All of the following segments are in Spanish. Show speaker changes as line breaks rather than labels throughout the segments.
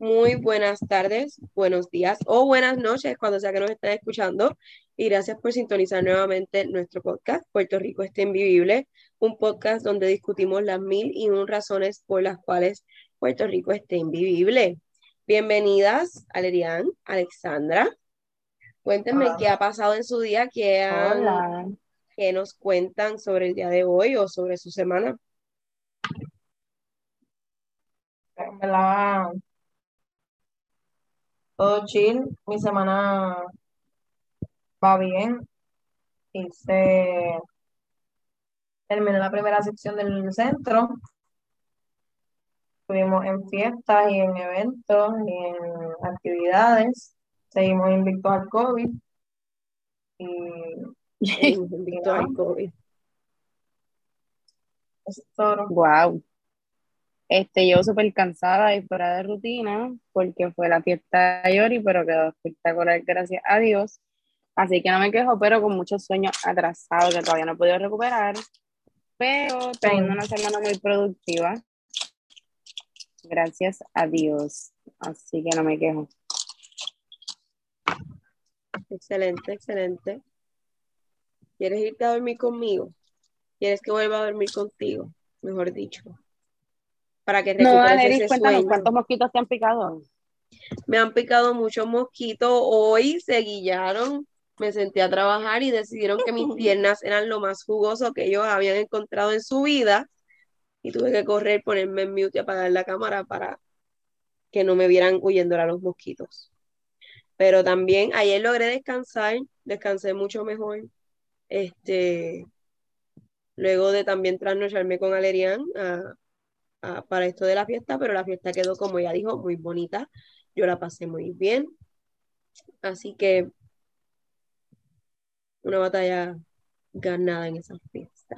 Muy buenas tardes, buenos días o buenas noches cuando sea que nos estén escuchando. Y gracias por sintonizar nuevamente nuestro podcast, Puerto Rico está invivible, un podcast donde discutimos las mil y un razones por las cuales Puerto Rico está invivible. Bienvenidas, Alerian, Alexandra. Cuéntenme qué ha pasado en su día, qué, qué nos cuentan sobre el día de hoy o sobre su semana.
Todo chill, mi semana va bien. Hice, terminé la primera sección del centro. Estuvimos en fiestas y en eventos y en actividades. Seguimos invictos al COVID. Y,
invictos al COVID.
Eso es todo.
Wow. Este, yo súper cansada y fuera de rutina porque fue la fiesta de Yori, pero quedó espectacular, gracias a Dios. Así que no me quejo, pero con muchos sueños atrasados que todavía no he podido recuperar. Pero tengo una semana muy productiva. Gracias a Dios. Así que no me quejo.
Excelente, excelente. ¿Quieres irte a dormir conmigo? ¿Quieres que vuelva a dormir contigo? Mejor dicho para que recuperes ese sueño.
¿Cuántos mosquitos te han picado?
Me han picado muchos mosquitos. Hoy se guillaron, me senté a trabajar y decidieron que mis piernas eran lo más jugoso que ellos habían encontrado en su vida. Y tuve que correr, ponerme en mute y apagar la cámara para que no me vieran huyendo a los mosquitos. Pero también ayer logré descansar, descansé mucho mejor. Este, luego de también trasnocharme con Alerian a, para esto de la fiesta, pero la fiesta quedó, como ya dijo, muy bonita. Yo la pasé muy bien. Así que una batalla ganada en esa fiesta.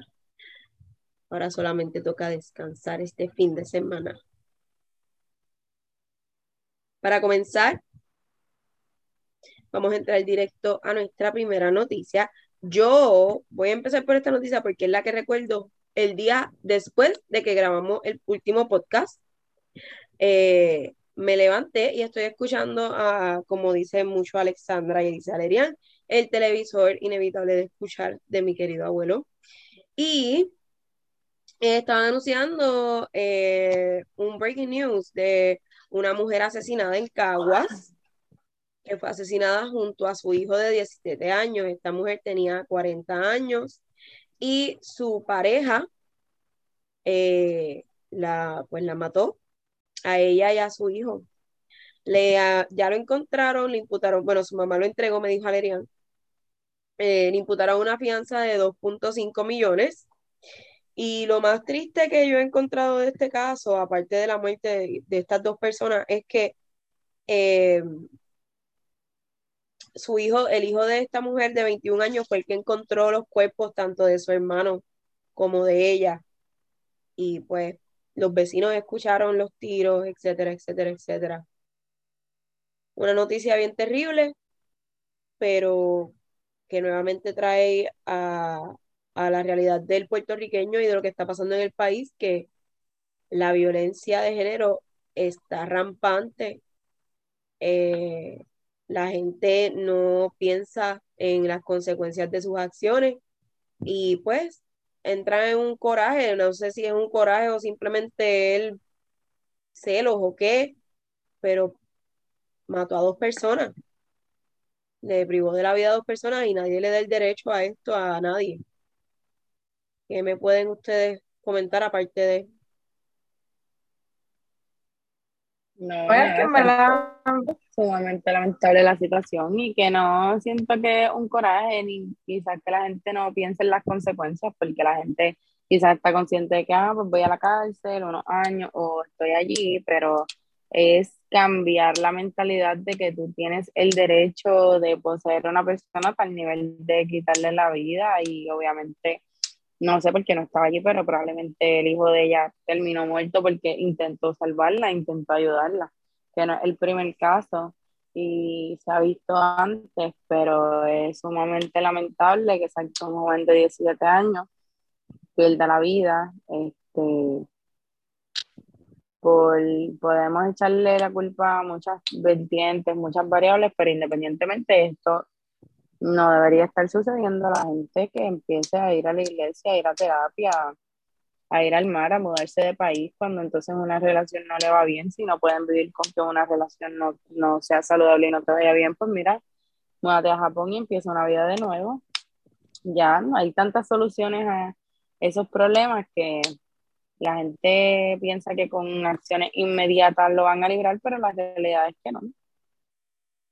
Ahora solamente toca descansar este fin de semana. Para comenzar, vamos a entrar directo a nuestra primera noticia. Yo voy a empezar por esta noticia porque es la que recuerdo el día después de que grabamos el último podcast, eh, me levanté y estoy escuchando, a, como dice mucho Alexandra y dice Alerian, el televisor inevitable de escuchar de mi querido abuelo. Y estaban anunciando eh, un breaking news de una mujer asesinada en Caguas, que fue asesinada junto a su hijo de 17 años. Esta mujer tenía 40 años y su pareja eh, la, pues la mató a ella y a su hijo. Le, ya lo encontraron, le imputaron, bueno, su mamá lo entregó, me dijo Alerian, eh, le imputaron una fianza de 2.5 millones. Y lo más triste que yo he encontrado de este caso, aparte de la muerte de, estas dos personas, es que eh, su hijo, el hijo de esta mujer de 21 años, fue el que encontró los cuerpos tanto de su hermano como de ella. Y pues los vecinos escucharon los tiros, etcétera, etcétera, etcétera. Una noticia bien terrible, pero que nuevamente trae a, a la realidad del puertorriqueño y de lo que está pasando en el país, que la violencia de género está rampante. Eh, la gente no piensa en las consecuencias de sus acciones y pues entra en un coraje, no sé si es un coraje o simplemente él celos o qué, pero mató a dos personas, le privó de la vida a dos personas y nadie le da el derecho a esto a nadie. ¿Qué me pueden ustedes comentar aparte de
No, pues que me la... sumamente lamentable la situación y que no siento que un coraje ni quizás que la gente no piense en las consecuencias porque la gente quizás está consciente de que ah, pues voy a la cárcel unos años o estoy allí, pero es cambiar la mentalidad de que tú tienes el derecho de poseer a una persona el nivel de quitarle la vida y obviamente no sé por qué no estaba allí, pero probablemente el hijo de ella terminó muerto porque intentó salvarla, intentó ayudarla, que no es el primer caso y se ha visto antes, pero es sumamente lamentable que salga un joven de 17 años, pierda la vida, este, por, podemos echarle la culpa a muchas vertientes, muchas variables, pero independientemente de esto, no debería estar sucediendo a la gente que empiece a ir a la iglesia, a ir a terapia, a ir al mar, a mudarse de país, cuando entonces una relación no le va bien, si no pueden vivir con que una relación no, no sea saludable y no te vaya bien, pues mira, múdate a Japón y empieza una vida de nuevo. Ya no hay tantas soluciones a esos problemas que la gente piensa que con acciones inmediatas lo van a librar, pero la realidad es que no.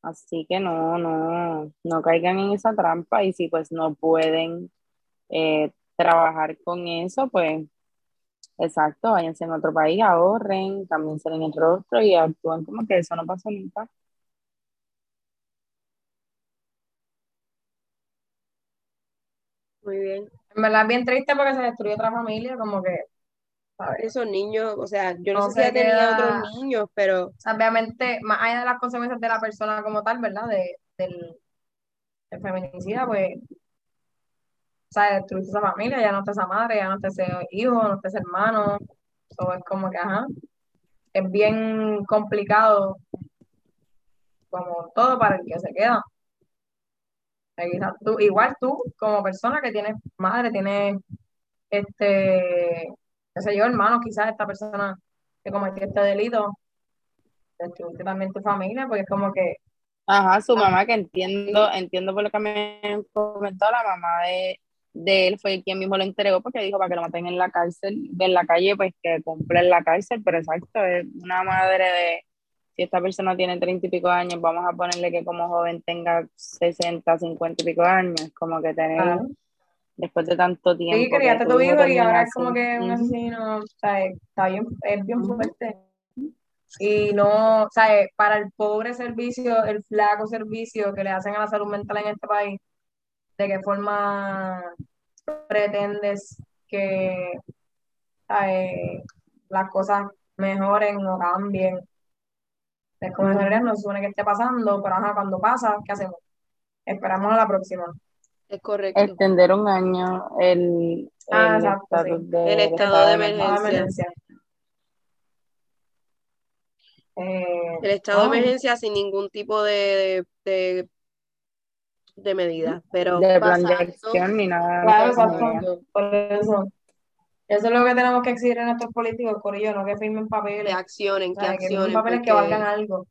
Así que no, no, no caigan en esa trampa y si pues no pueden eh, trabajar con eso, pues exacto, váyanse en otro país, ahorren, cámbiense en el rostro y actúen como que eso no pasó nunca.
Muy bien.
En verdad es bien triste porque se destruyó otra familia, como que
esos niños, o sea, yo no, sé si ya tenía otros niños, pero...
obviamente, más allá de las consecuencias de la persona como tal, ¿verdad? De, del, del feminicida, pues, o sea, destruiste esa familia, ya no está esa madre, ya no está ese hijo, no está ese hermano, todo es como que, ajá, es bien complicado, como todo para el que se queda. Tú, igual tú, como persona que tienes madre, tienes este qué sé yo, hermano, quizás esta persona que cometió este delito, destruiste también tu familia, porque es como que...
Ajá, su mamá, que entiendo, entiendo por lo que me comentó, la mamá de, de él fue quien mismo lo entregó porque dijo para que lo maten en la cárcel, en la calle, pues que cumple en la cárcel, pero exacto, es una madre de, si esta persona tiene treinta y pico años, vamos a ponerle que como joven tenga 60, 50 y pico años, como que tener después de tanto tiempo.
Sí, criaste tu hijo y ahora es como que un asesino, o sea, está bien, es bien fuerte. Y no, o sea, para el pobre servicio, el flaco servicio que le hacen a la salud mental en este país, ¿de qué forma pretendes que las cosas mejoren o cambien? Es como en no supone que esté pasando, pero ajá, cuando pasa, ¿qué hacemos? Esperamos a la próxima.
Es correcto.
Extender un año el,
ah, estado,
de, el estado, de emergencia.
Eh,
el estado de oh. emergencia sin ningún tipo de, de, de medida. Pero
de plan de acción ni nada.
Claro, exacto. Por eso. Eso es lo que tenemos que exigir en estos políticos, Corillo, no que firmen papeles.
Que accionen, que accionen.
papeles que valgan algo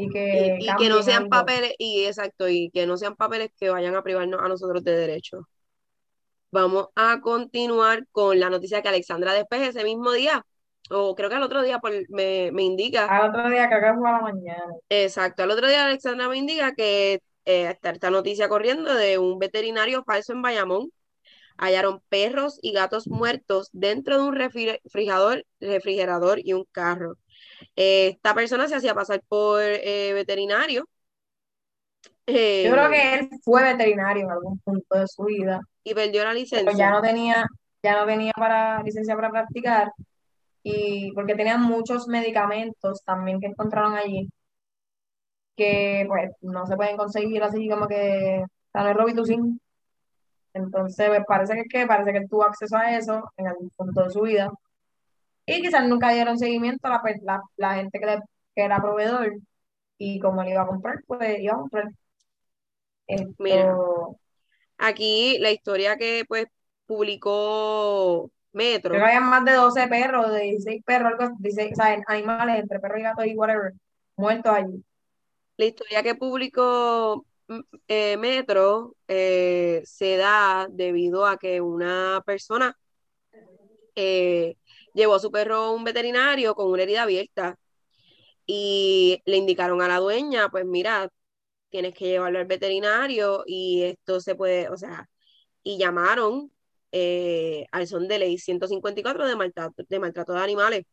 y que,
que no sean papeles, y exacto, y que no sean papeles que vayan a privarnos a nosotros de derechos. Vamos a continuar con la noticia que Alexandra después ese mismo día, o creo que al otro día me, me indica.
Al otro día, creo que fue a la mañana.
Exacto, al otro día Alexandra me indica que eh, está esta noticia corriendo de un veterinario falso en Bayamón. Hallaron perros y gatos muertos dentro de un refrigerador, refrigerador y un carro. esta persona se hacía pasar por eh, veterinario.
Yo creo eh, que él fue veterinario en algún punto de su vida.
Y perdió la licencia.
Pero ya no tenía, ya no tenía para licencia para practicar. Y porque tenía muchos medicamentos también que encontraron allí que pues no se pueden conseguir así como que tal Robitussin. Entonces, pues, parece que, que parece que él tuvo acceso a eso en algún punto de su vida y quizás nunca dieron seguimiento a la, la, gente que, era proveedor y como él iba a comprar, pues iba a comprar.
Mira, aquí la historia que pues publicó Metro.
Creo que había más de 12 perros, de 16 perros, algo, 16, o sea, animales entre perros y gatos y whatever, muertos allí.
La historia que publicó mm, eh, Metro eh, se da debido a que una persona eh, llevó a su perro a un veterinario con una herida abierta y le indicaron a la dueña, pues mira, tienes que llevarlo al veterinario y esto se puede, o sea, y llamaron eh, al son de ley 154 de maltrato, de maltrato de animales.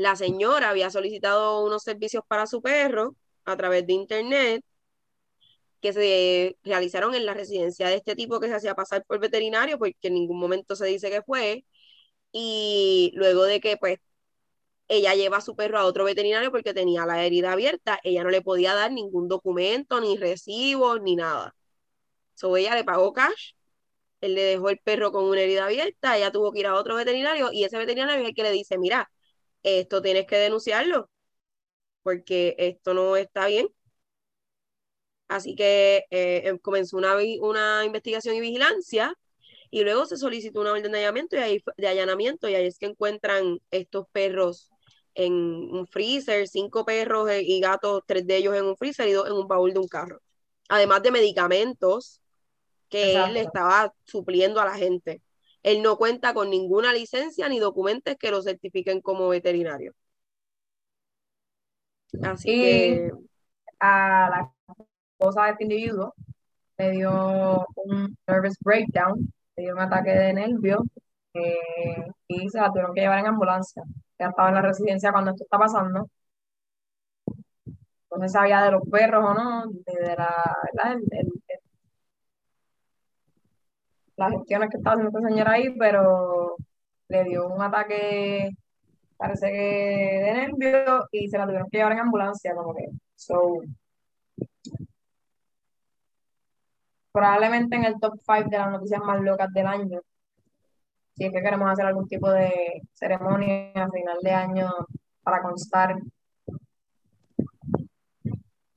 La señora había solicitado unos servicios para su perro a través de internet que se realizaron en la residencia de este tipo que se hacía pasar por veterinario, porque en ningún momento se dice que fue, y luego de que pues ella lleva a su perro a otro veterinario porque tenía la herida abierta, ella no le podía dar ningún documento, ni recibo, ni nada. So ella le pagó cash, él le dejó el perro con una herida abierta, ella tuvo que ir a otro veterinario y ese veterinario es el que le dice, mira, esto tienes que denunciarlo, porque esto no está bien. Así que eh, em, comenzó una, una investigación y vigilancia y luego se solicitó una orden de allanamiento y ahí, de allanamiento y ahí es que encuentran estos perros en un freezer, cinco perros eh, y gatos, tres de ellos en un freezer y dos en un baúl de un carro. Además de medicamentos que él le estaba supliendo a la gente. Él no cuenta con ninguna licencia ni documentos que lo certifiquen como veterinario. Así que
a la esposa de este individuo le dio un nervous breakdown, le dio un ataque de nervio eh, y se la tuvieron que llevar en ambulancia. Ya estaba en la residencia cuando esto está pasando. No se sabía de los perros o no, de la, las gestiones que estaba haciendo esta señora ahí, pero le dio un ataque, parece que de nervio, y se la tuvieron que llevar en ambulancia, como que. So, probablemente en el top 5 de las noticias más locas del año. Si es que queremos hacer algún tipo de ceremonia a final de año para constar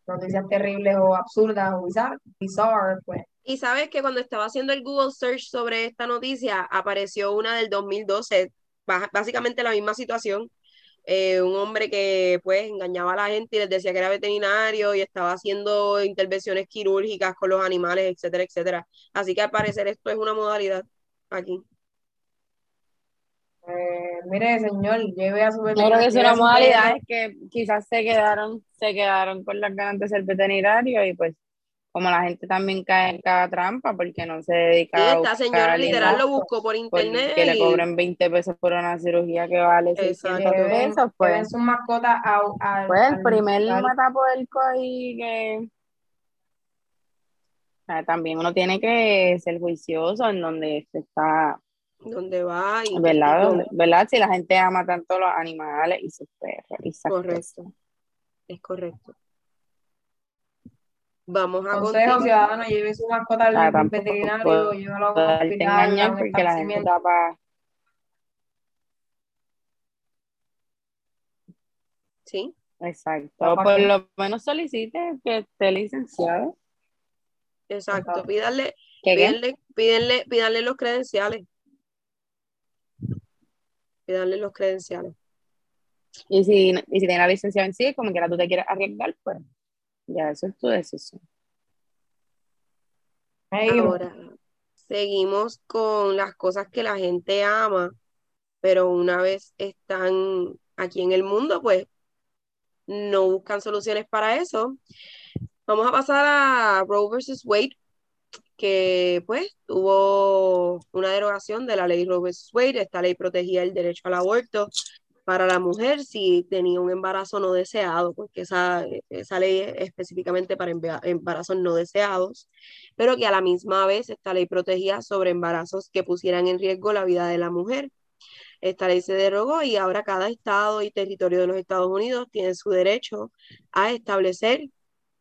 noticias terribles o absurdas o bizarras, pues.
Y sabes que cuando estaba haciendo el Google search sobre esta noticia, apareció una del 2012, básicamente la misma situación. Eh, un hombre que pues engañaba a la gente y les decía que era veterinario y estaba haciendo intervenciones quirúrgicas con los animales, etcétera, etcétera. Así que al parecer esto es una modalidad aquí.
Eh, mire, señor, lleve a su
veterinario. Creo que es una modalidad es que quizás se quedaron, se quedaron con las ganas de ser veterinario y pues como la gente también cae en cada trampa porque no se dedica
sí, esta señora literal lo buscó por internet
que le cobren 20 pesos por una cirugía que vale 600 pesos pues.
su mascota a,
pues el primer matapuerco ahí que también uno tiene que ser juicioso en donde se está
donde va y
¿verdad? ¿verdad? si la gente ama tanto los animales y sus perros
correcto. Es correcto Vamos a
Consejo ciudadano, lleve su mascota al ah, veterinario, llévalo a un hospital,
porque la gente para...
Sí.
Exacto. Por lo menos solicite que esté licenciado.
Exacto. Pídale, pídanle, pídanle, pídanle los credenciales. Pídanle los credenciales.
Y si, y si tiene la licencia en sí, como que tú te quieres arriesgar, pues ya, eso es tu decisión.
Ahora, seguimos con las cosas que la gente ama, pero una vez están aquí en el mundo, pues no buscan soluciones para eso. Vamos a pasar a Roe versus Wade, que pues tuvo una derogación de la ley Roe versus Wade. Esta ley protegía el derecho al aborto para la mujer si tenía un embarazo no deseado, porque esa, esa ley es específicamente para embarazos no deseados, pero que a la misma vez esta ley protegía sobre embarazos que pusieran en riesgo la vida de la mujer. Esta ley se derogó y ahora cada estado y territorio de los Estados Unidos tiene su derecho a establecer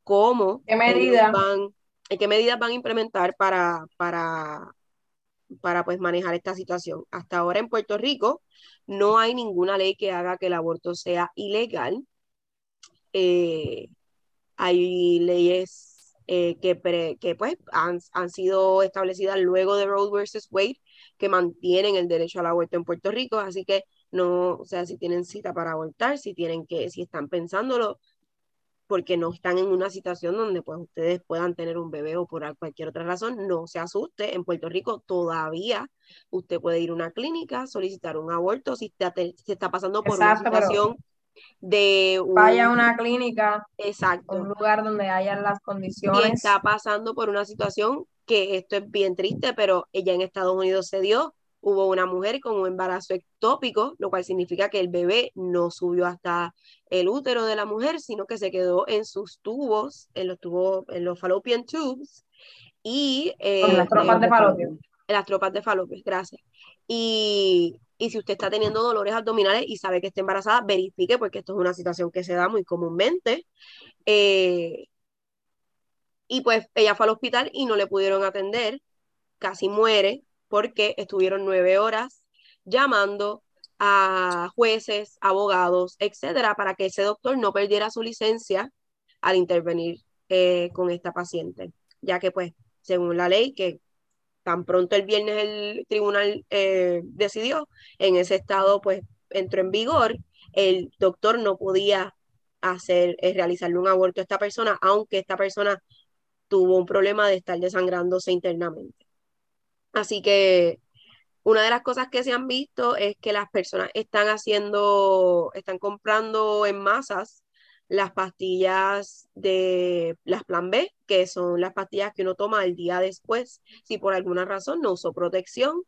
cómo
¿Qué medidas
van, qué medidas van a implementar para, para, para pues manejar esta situación. Hasta ahora en Puerto Rico no hay ninguna ley que haga que el aborto sea ilegal. Eh, hay leyes eh, que, que pues han, sido establecidas luego de Roe versus Wade que mantienen el derecho al aborto en Puerto Rico, así que no, o sea, si tienen cita para abortar, si tienen que, si están pensándolo, porque no están en una situación donde pues ustedes puedan tener un bebé o por cualquier otra razón, no se asuste, en Puerto Rico todavía usted puede ir a una clínica, solicitar un aborto si está, está pasando por una situación de
vaya a una clínica
exacto.
un lugar donde haya las condiciones.
y está pasando por una situación que esto es bien triste pero ella en Estados Unidos se dio hubo una mujer con un embarazo ectópico, lo cual significa que el bebé no subió hasta el útero de la mujer, sino que se quedó en sus tubos, en los tubos, en los fallopian tubes. Y,
en las tropas de falopio.
En las tropas de falopio, gracias. Y, y si usted está teniendo dolores abdominales y sabe que está embarazada, verifique, porque esto es una situación que se da muy comúnmente. Eh, y pues ella fue al hospital y no le pudieron atender, casi muere, porque estuvieron nueve horas llamando a jueces, abogados, etcétera, para que ese doctor no perdiera su licencia al intervenir eh, con esta paciente, ya que pues según la ley que tan pronto el viernes el tribunal eh, decidió, en ese estado pues entró en vigor, el doctor no podía hacer, eh, realizarle un aborto a esta persona, aunque esta persona tuvo un problema de estar desangrándose internamente. Así que una de las cosas que se han visto es que las personas están haciendo, están comprando en masas las pastillas de las plan B, que son las pastillas que uno toma el día después, si por alguna razón no usó protección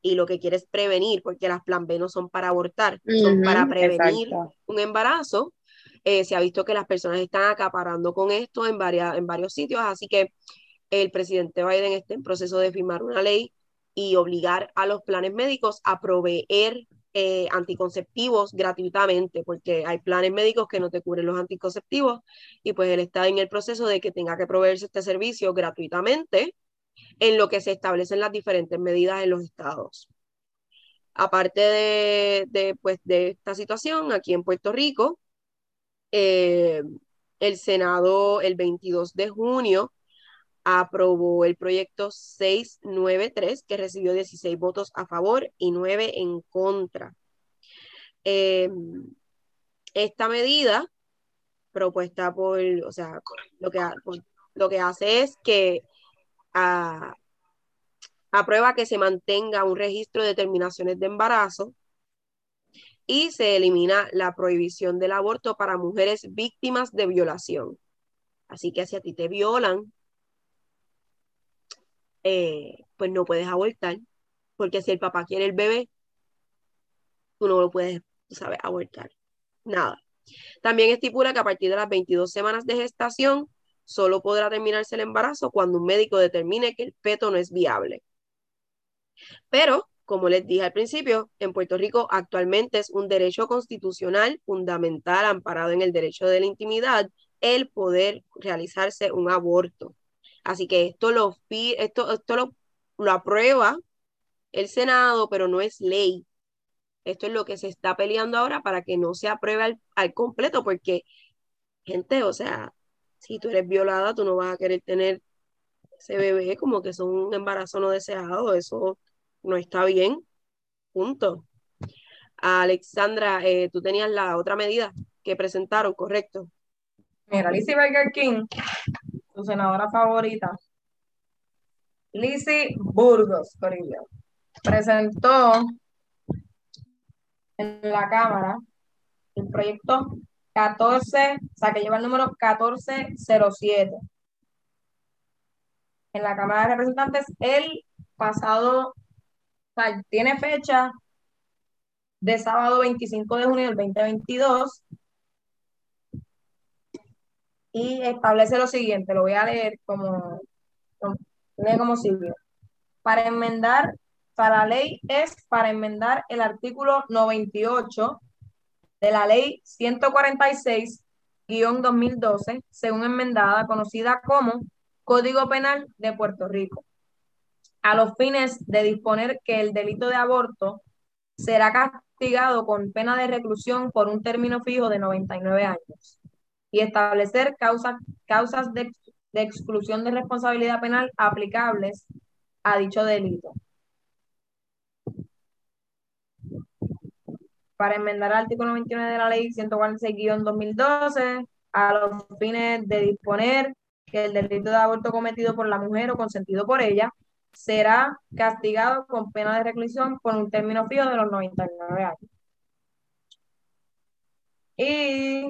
y lo que quiere es prevenir, porque las plan B no son para abortar, son para prevenir un embarazo. Eh, se ha visto que las personas están acaparando con esto en, varias, en varios sitios, así que el presidente Biden está en proceso de firmar una ley y obligar a los planes médicos a proveer eh, anticonceptivos gratuitamente, porque hay planes médicos que no te cubren los anticonceptivos y pues él está en el proceso de que tenga que proveerse este servicio gratuitamente en lo que se establecen las diferentes medidas en los estados. Aparte de, pues, de esta situación, aquí en Puerto Rico, eh, el Senado el 22 de junio aprobó el proyecto 693, que recibió 16 votos a favor y 9 en contra. Em, esta medida propuesta por, o sea, lo que, lo que hace es que a, aprueba que se mantenga un registro de terminaciones de embarazo y se elimina la prohibición del aborto para mujeres víctimas de violación. Así que si a ti te violan, eh, pues no puedes abortar, porque si el papá quiere el bebé, tú no lo puedes, sabes, abortar. Nada. También estipula que a partir de las 22 semanas de gestación, solo podrá terminarse el embarazo cuando un médico determine que el feto no es viable. Pero, como les dije al principio, en Puerto Rico actualmente es un derecho constitucional fundamental amparado en el derecho de la intimidad el poder realizarse un aborto. Así que esto lo, esto, esto lo, lo aprueba el Senado, pero no es ley. Esto es lo que se está peleando ahora para que no se apruebe al, completo, porque, gente, o sea, si tú eres violada, tú no vas a querer tener ese bebé como que es un embarazo no deseado, eso no está bien, punto. Alexandra, eh, tú tenías la otra medida que presentaron, ¿correcto?
Mira, Lizzie Burger King su senadora favorita, Lizzie Burgos, Corillo, presentó en la Cámara el proyecto 14, o sea, que lleva el número 1407. En la Cámara de Representantes, el pasado, o sea, tiene fecha de sábado 25 de junio del 2022 y establece lo siguiente, lo voy a leer como, como sigue. Para enmendar, para la ley es para enmendar el artículo 98 de la ley 146-2012, según enmendada, conocida como Código Penal de Puerto Rico, a los fines de disponer que el delito de aborto será castigado con pena de reclusión por un término fijo de 99 años y establecer causas, causas de, exclusión de responsabilidad penal aplicables a dicho delito. Para enmendar el artículo 29 de la ley 146-2012 a los fines de disponer que el delito de aborto cometido por la mujer o consentido por ella será castigado con pena de reclusión por un término fijo de los 99 años. Y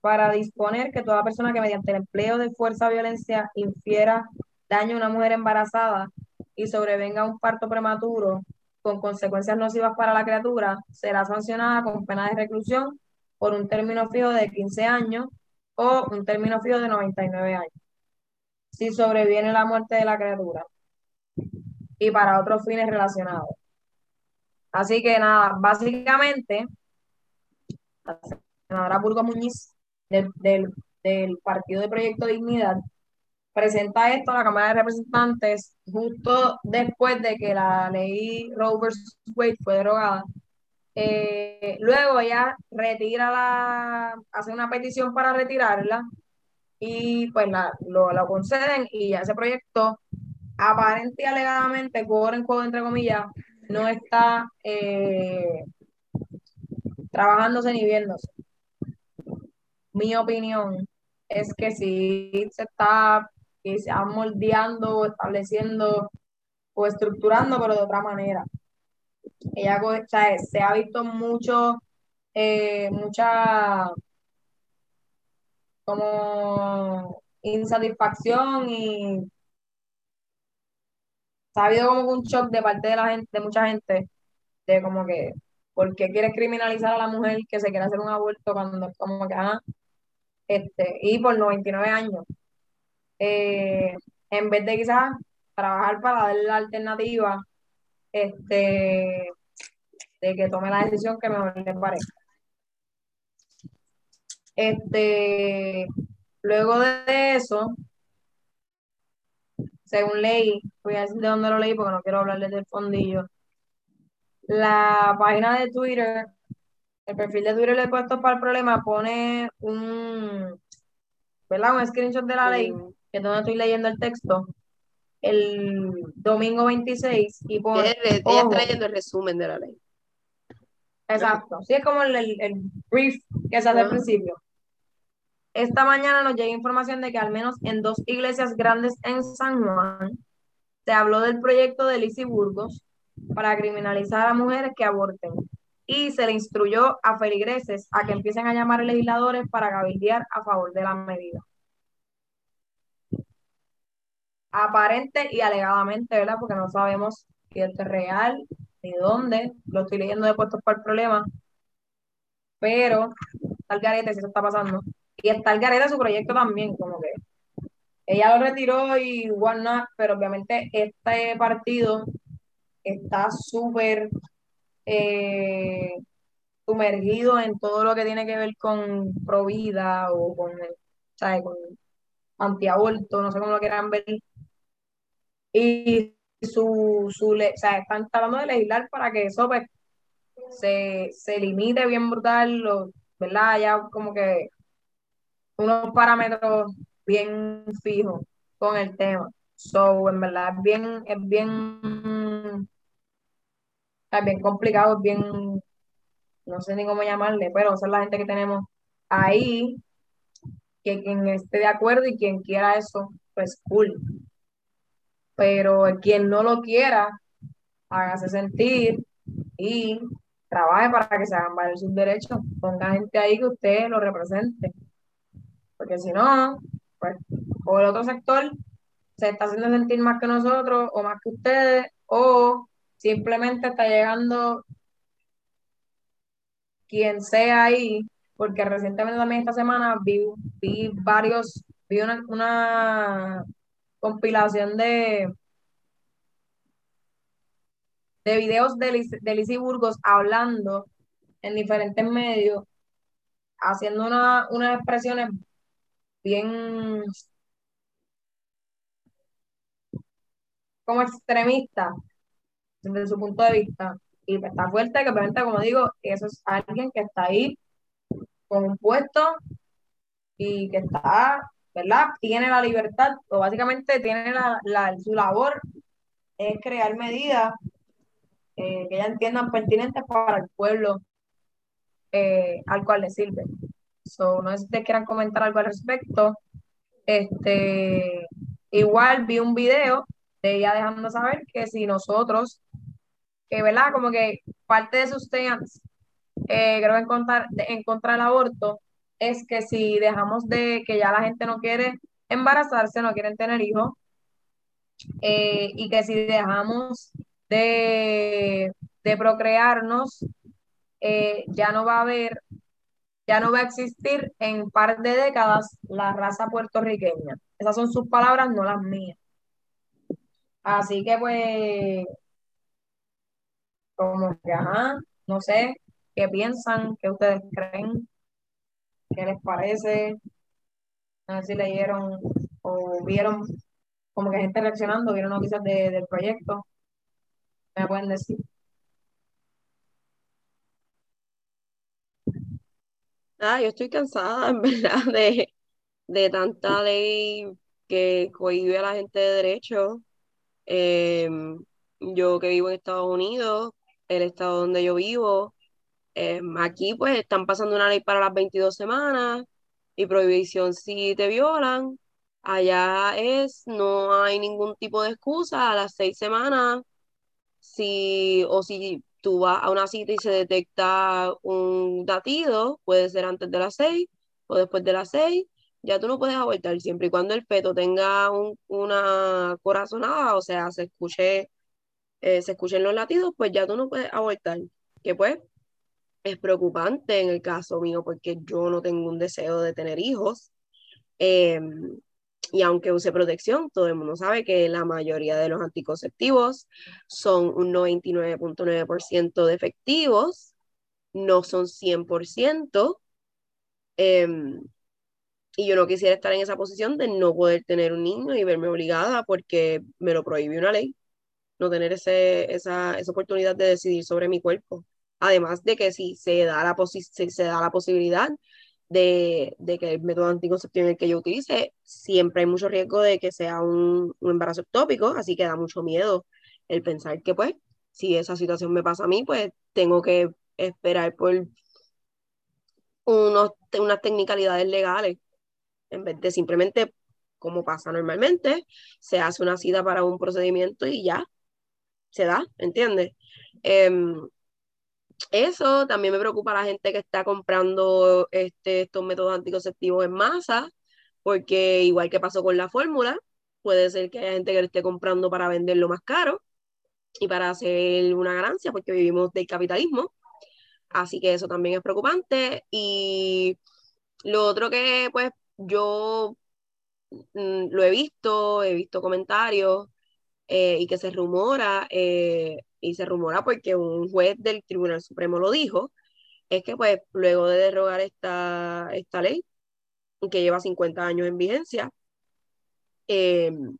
para disponer que toda persona que mediante el empleo de fuerza o violencia infiera daño a una mujer embarazada y sobrevenga un parto prematuro con consecuencias nocivas para la criatura, será sancionada con pena de reclusión por un término fijo de 15 años o un término fijo de 99 años, si sobreviene la muerte de la criatura y para otros fines relacionados. Así que nada, básicamente, la senadora Burgos Muñiz del, Partido de Proyecto Dignidad, presenta esto a la Cámara de Representantes justo después de que la ley Roe vs. Wade fue derogada Eh, luego ella retira la, hace una petición para retirarla y pues la, lo, conceden y ya ese proyecto aparente y alegadamente, en entre comillas, no está eh, trabajándose ni viéndose. Mi opinión es que sí se está se está moldeando, estableciendo o estructurando, pero de otra manera. Ella o sea, se ha visto mucho, eh, mucha como insatisfacción y ha habido como un shock de parte de la gente, de mucha gente, de como que, ¿por qué quieres criminalizar a la mujer que se quiere hacer un aborto cuando como que, este, y por 99 años? Eh, en vez de quizás trabajar para darle la alternativa, este, de que tome la decisión que mejor le parezca. Este, luego de eso, según leí, voy a decir de dónde lo leí porque no quiero hablarles del fondillo. La página de Twitter, el perfil de Twitter le he puesto para el problema, pone un, ¿verdad? Un screenshot de la ley, que es donde estoy leyendo el texto, el domingo 26 y pone...
Ella está leyendo el resumen de la ley.
Exacto, sí es como el, el, brief que se hace al principio. Esta mañana nos llega información de que al menos en dos iglesias grandes en San Juan se habló del proyecto de Lizy Burgos para criminalizar a mujeres que aborten y se le instruyó a feligreses a que empiecen a llamar a legisladores para cabildear a favor de la medida. Aparente y alegadamente, ¿verdad? Porque no sabemos si es real, ni dónde, lo estoy leyendo de puestos para el problema, pero tal garete si eso está pasando. Y está el garete su proyecto también, como que ella lo retiró y not, pero obviamente este partido está súper eh, sumergido en todo lo que tiene que ver con Provida o con, ¿sabes? con antiaborto, no sé cómo lo quieran ver. Y su, su o sea, están tratando de legislar para que eso pues, se, se limite bien brutal, ¿verdad? Ya como que unos parámetros bien fijos con el tema. So, en verdad, es bien, es bien, es bien complicado, es bien, no sé ni cómo llamarle, pero esa es la gente que tenemos ahí, que quien esté de acuerdo y quien quiera eso, pues cool. Pero quien no lo quiera, hágase sentir y trabaje para que se hagan valer sus derechos. Ponga gente ahí que usted lo represente. Porque si no, pues, o el otro sector se está haciendo sentir más que nosotros o más que ustedes, o simplemente está llegando quien sea ahí, porque recientemente también esta semana vi, vi varios, vi una, compilación de de videos de, Liz, Burgos hablando en diferentes medios, haciendo una, unas expresiones bien como extremista desde su punto de vista. Y pues, está fuerte que obviamente, como digo, eso es alguien que está ahí con un puesto y que está, ¿verdad? Tiene la libertad, o básicamente tiene la, su labor es crear medidas eh, que ya entiendan pertinentes para el pueblo eh, al cual le sirve. So, no sé si ustedes quieran comentar algo al respecto. Este, igual vi un video de ella dejando saber que si nosotros, que verdad, como que parte de sus temas, eh, creo en contra, en contra del aborto, es que si dejamos de que ya la gente no quiere embarazarse, no quieren tener hijos, eh, y que si dejamos de, procrearnos, eh, ya no va a haber ya no va a existir en un par de décadas la raza puertorriqueña. Esas son sus palabras, no las mías. Así que pues, como que, ajá, no sé, qué piensan, qué ustedes creen, qué les parece, a ver si leyeron o vieron como que gente reaccionando, vieron noticias de, del proyecto, me pueden decir.
Ah, yo estoy cansada, en verdad, de, de tanta ley que cohibe a la gente de derecho. Em, yo que vivo en Estados Unidos, el estado donde yo vivo, em, aquí pues están pasando una ley para las 22 semanas y prohibición si te violan. Allá es, no hay ningún tipo de excusa a las seis semanas, si, o si tú vas a una cita y se detecta un datido, puede ser antes de las seis o después de las seis, ya tú no puedes abortar, siempre y cuando el feto tenga una corazonada, o sea, se escuche, eh, se escuchen los latidos, pues ya tú no puedes abortar. Que pues es preocupante en el caso mío, porque yo no tengo un deseo de tener hijos. Em, y aunque use protección, todo el mundo sabe que la mayoría de los anticonceptivos son un 99.9% de no son 100%. Em, y yo no quisiera estar en esa posición de no poder tener un niño y verme obligada porque me lo prohíbe una ley, no tener ese, esa, esa oportunidad de decidir sobre mi cuerpo. Además de que si se da la, se da la posibilidad de, de, que el método anticonceptivo que yo utilice, siempre hay mucho riesgo de que sea un, un, embarazo ectópico, así que da mucho miedo el pensar que pues si esa situación me pasa a mí, pues tengo que esperar por unos, unas tecnicalidades legales en vez de simplemente, como pasa normalmente, se hace una cita para un procedimiento y ya, se da, ¿entiendes? Um, eso también me preocupa la gente que está comprando este, estos métodos anticonceptivos en masa, porque igual que pasó con la fórmula, puede ser que haya gente que lo esté comprando para venderlo más caro y para hacer una ganancia, porque vivimos del capitalismo. Así que eso también es preocupante. Y lo otro que pues yo mm, lo he visto, he visto comentarios eh, y que se rumora, eh, y se rumora porque un juez del Tribunal Supremo lo dijo, es que pues luego de derrogar esta, esta ley, que lleva 50 años en vigencia, em,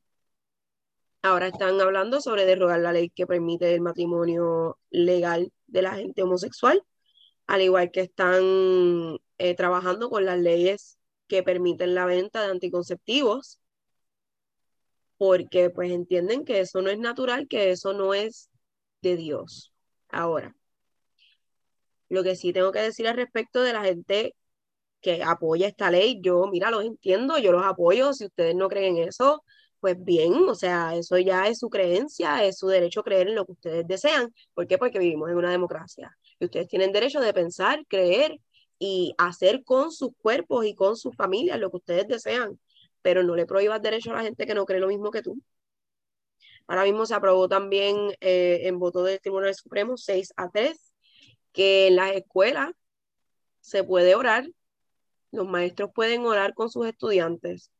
ahora están hablando sobre derrogar la ley que permite el matrimonio legal de la gente homosexual, al igual que están eh, trabajando con las leyes que permiten la venta de anticonceptivos, porque pues entienden que eso no es natural, que eso no es de Dios. Ahora, lo que sí tengo que decir al respecto de la gente que apoya esta ley, yo, mira, los entiendo, yo los apoyo, si ustedes no creen eso, pues bien, o sea, eso ya es su creencia, es su derecho a creer en lo que ustedes desean. ¿Por qué? Porque vivimos en una democracia y ustedes tienen derecho de pensar, creer y hacer con sus cuerpos y con sus familias lo que ustedes desean, pero no le prohíbas derecho a la gente que no cree lo mismo que tú. Ahora mismo se aprobó también eh, en voto del Tribunal Supremo 6 a 3 que en las escuelas se puede orar, los maestros pueden orar con sus estudiantes.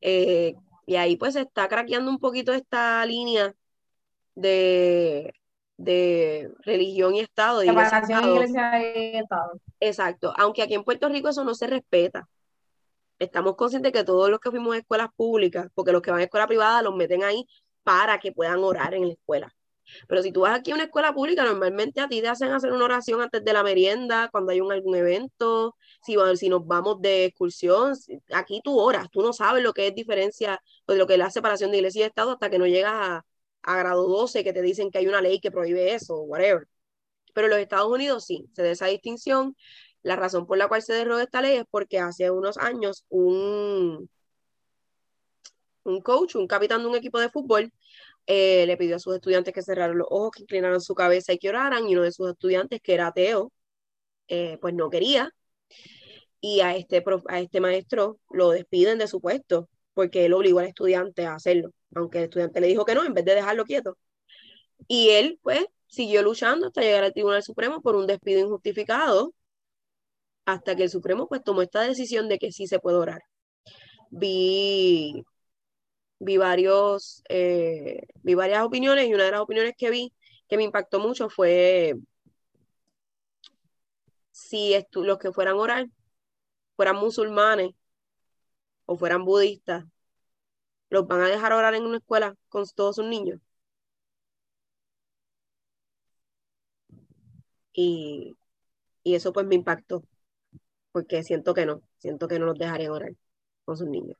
Eh, y ahí pues se está craqueando un poquito esta línea de, de religión y Estado.
iglesia, y Estado.
Exacto, aunque aquí en Puerto Rico eso no se respeta. Estamos conscientes que todos los que fuimos a escuelas públicas, porque los que van a escuela privada los meten ahí para que puedan orar en la escuela. Pero si tú vas aquí a una escuela pública, normalmente a ti te hacen hacer una oración antes de la merienda, cuando hay un, algún evento, si, si nos vamos de excursión, aquí tú oras, tú no sabes lo que es diferencia, pues, lo que es la separación de iglesia y Estado hasta que no llegas a, a grado 12 que te dicen que hay una ley que prohíbe eso, whatever. Pero en los Estados Unidos sí, se da esa distinción. La razón por la cual se derrogó esta ley es porque hace unos años un, un coach, un capitán de un equipo de fútbol, eh, le pidió a sus estudiantes que cerraran los ojos, que inclinaran su cabeza y que oraran, y uno de sus estudiantes, que era ateo, eh, pues no quería. Y a este, a este maestro lo despiden de su puesto porque él obligó al estudiante a hacerlo, aunque el estudiante le dijo que no, en vez de dejarlo quieto. Y él, pues, siguió luchando hasta llegar al Tribunal Supremo por un despido injustificado, hasta que el Supremo, pues, tomó esta decisión de que sí se puede orar. Vi, vi, varios, eh, vi varias opiniones y una de las opiniones que vi que me impactó mucho fue si los que fueran orar fueran musulmanes o fueran budistas, ¿los van a dejar orar en una escuela con todos sus niños? Y, y eso pues me impactó. Porque siento que no, siento que no los dejarían orar con sus niños.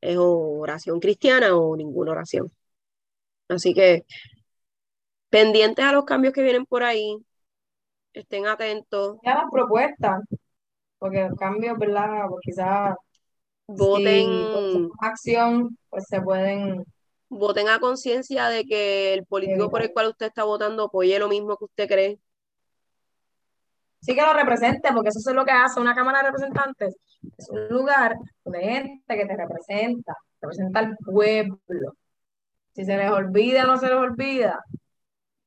Es oración cristiana o ninguna oración. Así que pendientes a los cambios que vienen por ahí, estén atentos.
Ya las propuestas, porque los cambios, ¿verdad? Pues quizás
voten
acción, pues se pueden
voten a conciencia de que el político por el cual usted está votando apoye lo mismo que usted cree.
Sí que lo represente, porque eso es lo que hace una Cámara de Representantes. Es un lugar de gente que te representa, representa al pueblo. Si se les olvida o no se les olvida,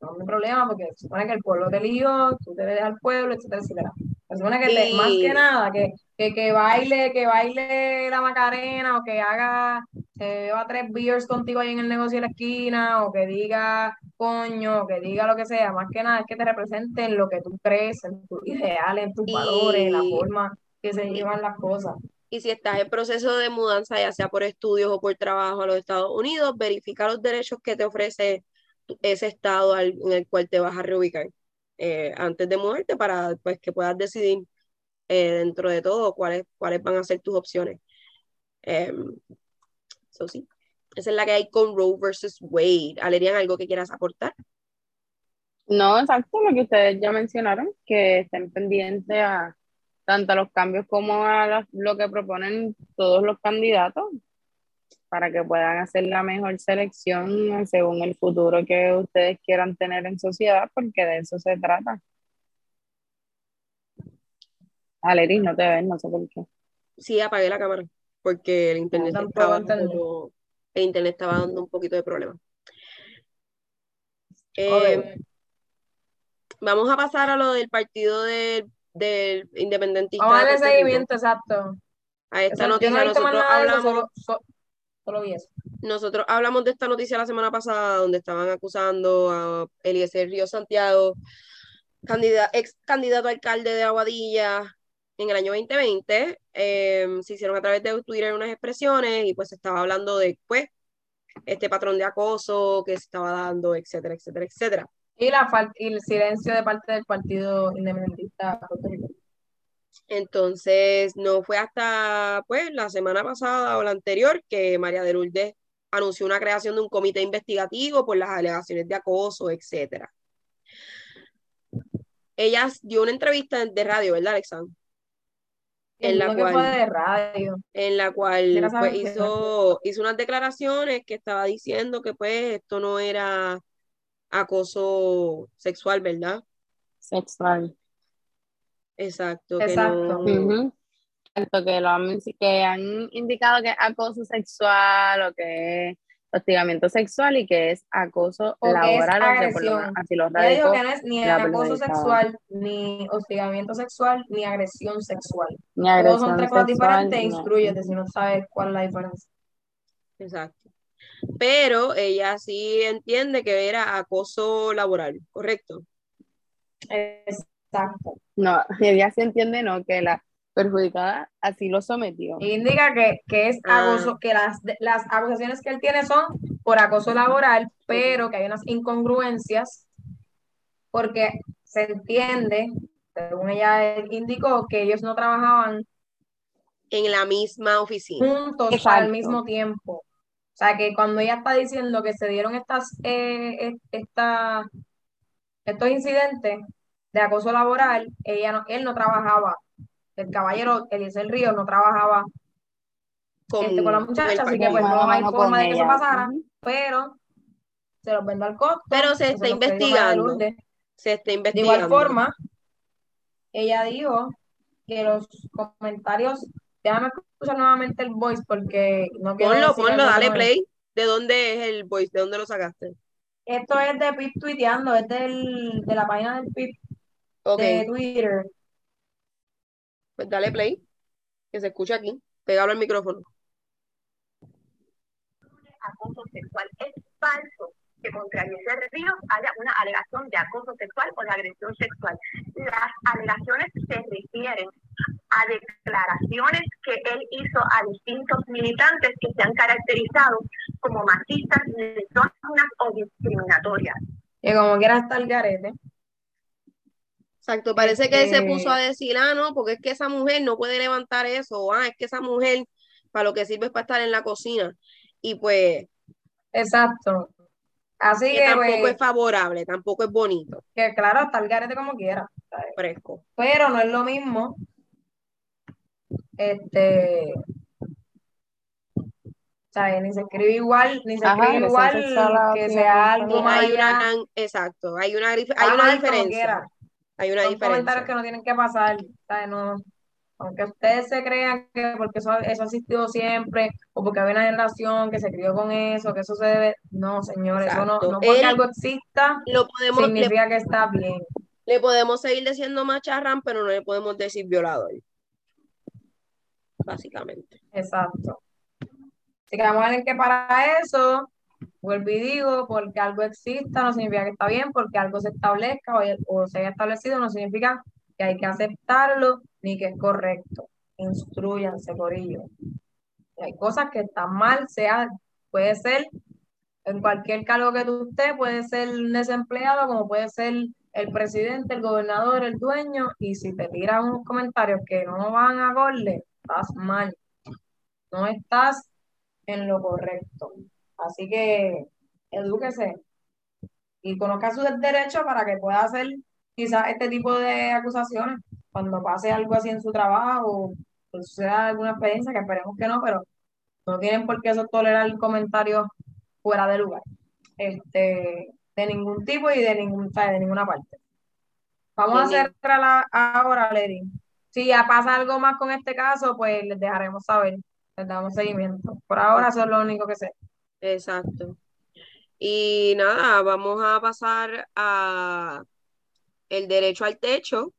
no hay problema, porque supone que el pueblo te eligió, tú te dejas al pueblo, etcétera, etcétera. Supone que más que nada, que, que, que, baile, que baile la Macarena, o que haga, se beba tres beers contigo ahí en el negocio de la esquina, o que diga coño, o que diga lo que sea, más que nada es que te representen lo que tú crees, en tus ideales, en tus valores, en la forma que se llevan las cosas.
Y si estás en proceso de mudanza, ya sea por estudios o por trabajo a los Estados Unidos, verifica los derechos que te ofrece ese estado en el cual te vas a reubicar eh, antes de moverte para pues, que puedas decidir eh, dentro de todo cuáles, cuáles van a ser tus opciones. Em, eso sí, esa es la que hay con Roe versus Wade. ¿Alerían algo que quieras aportar?
No, exacto, lo que ustedes ya mencionaron, que estén pendientes a tanto a los cambios como a lo que proponen todos los candidatos, para que puedan hacer la mejor selección según el futuro que ustedes quieran tener en sociedad, porque de eso se trata. Aleris, no te ves, no sé por qué.
Sí, apagué la cámara, porque el internet, estaba, dando, el internet estaba dando un poquito de problema. Eh, vamos a pasar a lo del partido del, del independentista.
Vamos a darle seguimiento, exacto.
A esta noticia nosotros hablamos...
Nosotros
hablamos de esta noticia la semana pasada, donde estaban acusando a Eliezer Río Santiago, ex candidato a alcalde de Aguadilla en el año 2020. Em, se hicieron a través de Twitter unas expresiones y pues se estaba hablando de pues, este patrón de acoso que se estaba dando, etcétera, etcétera, etcétera.
Y, la y el silencio de parte del Partido Independentista
entonces, no fue hasta pues la semana pasada o la anterior que María de Lourdes anunció una creación de un comité investigativo por las alegaciones de acoso, etc. Ella dio una entrevista de radio, ¿verdad, Alexandra?
En la, cual, de radio.
en la cual pues, hizo, hizo unas declaraciones que estaba diciendo que pues esto no era acoso sexual, ¿verdad?
Sexual.
Exacto.
Exacto.
Que, no... que, lo han, que han indicado que es acoso sexual o que es hostigamiento sexual y que es acoso laboral.
agresión. así lo digo que no es ni acoso sexual, ni hostigamiento sexual, ni agresión sexual. Ni agresión Todos son tres cosas diferentes, instruyete si no sabes cuál es la diferencia.
Exacto. Pero ella sí entiende que era acoso laboral, ¿correcto?
Es Exacto.
No, ella se entiende, no, que la perjudicada así lo sometió.
Indica que, que es ah. acoso, que las, las acusaciones que él tiene son por acoso laboral, pero que hay unas incongruencias porque se entiende, según ella indicó, que ellos no trabajaban
en la misma oficina.
Juntos al mismo tiempo. O sea, que cuando ella está diciendo que se dieron estas, eh, esta, estos incidentes, de acoso laboral, ella no, él no trabajaba, el caballero Eliezer Río no trabajaba con, este, con la muchacha, así que pues no hay forma de que eso pasara, pero se los vendo al costo.
Pero se está investigando. Se está investigando.
De igual forma, ella dijo que los comentarios, déjame escuchar nuevamente el voice porque no quiero
Ponlo, ponlo, dale play. ¿De dónde es el voice? ¿De dónde lo sacaste?
Esto es de Pip tuiteando, es del, de la página del Pip de Twitter.
Pues dale play, que se escucha aquí. Pégalo al micrófono.
Acoso sexual es falso que contra Eliezer Ríos haya una alegación de acoso sexual o de agresión sexual. Las alegaciones se refieren a declaraciones que él hizo a distintos militantes que se han caracterizado como machistas, misóginas o discriminatorias.
Y como quiera el garete.
Exacto, parece que él se puso a
Este-
decir, ah, no, porque es que esa mujer no puede levantar eso, o ah, es que esa mujer para lo que sirve es para estar en la cocina. Y pues,
Exacto. Así
que
que,
tampoco
pues,
es favorable, tampoco es bonito,
que claro, está el garete como quiera. ¿sabes?
fresco.
Pero no es lo mismo. Este. ¿sabes? Ni se escribe igual, ni se
Ajá,
escribe igual
a
que sea
a
algo más
Hay una exacto, hay una, hay una diferencia. Hay una
Son comentarios
diferencia.
que no tienen que pasar, ¿sabes? No, aunque ustedes se crean que porque eso, eso ha existido siempre, o porque hay una generación que se crió con eso, que eso se debe. No, señor, eso no, no porque
Él
algo exista,
Lo podemos, le,
significa que está bien.
le podemos seguir diciendo macharrán, pero no le podemos decir violador. Básicamente.
Exacto. Así que vamos a ver que para eso, vuelvo y digo, porque algo exista no significa que está bien, porque algo se establezca o, o se haya establecido no significa que hay que aceptarlo ni que es correcto. Instruyanse por ello. Hay cosas que están mal, sea, puede ser en cualquier cargo que tú estés, puede ser un desempleado, como puede ser el presidente, el gobernador, el dueño, y si te tiran unos comentarios que no van a acorde, estás mal. No estás en lo correcto. Así que edúquese y conozca sus derechos para que pueda hacer quizás este tipo de acusaciones cuando pase algo así en su trabajo o suceda alguna experiencia, que esperemos que no, pero no tienen por qué eso tolerar comentarios fuera de lugar, este, de ningún tipo y de, ningún, de ninguna parte. Vamos a
De
hacer la, ahora, Lady. Si ya pasa algo más con este caso, pues les dejaremos saber, les damos seguimiento. Por ahora eso es lo único que sé.
Exacto. Y nada, vamos a pasar a el derecho al techo,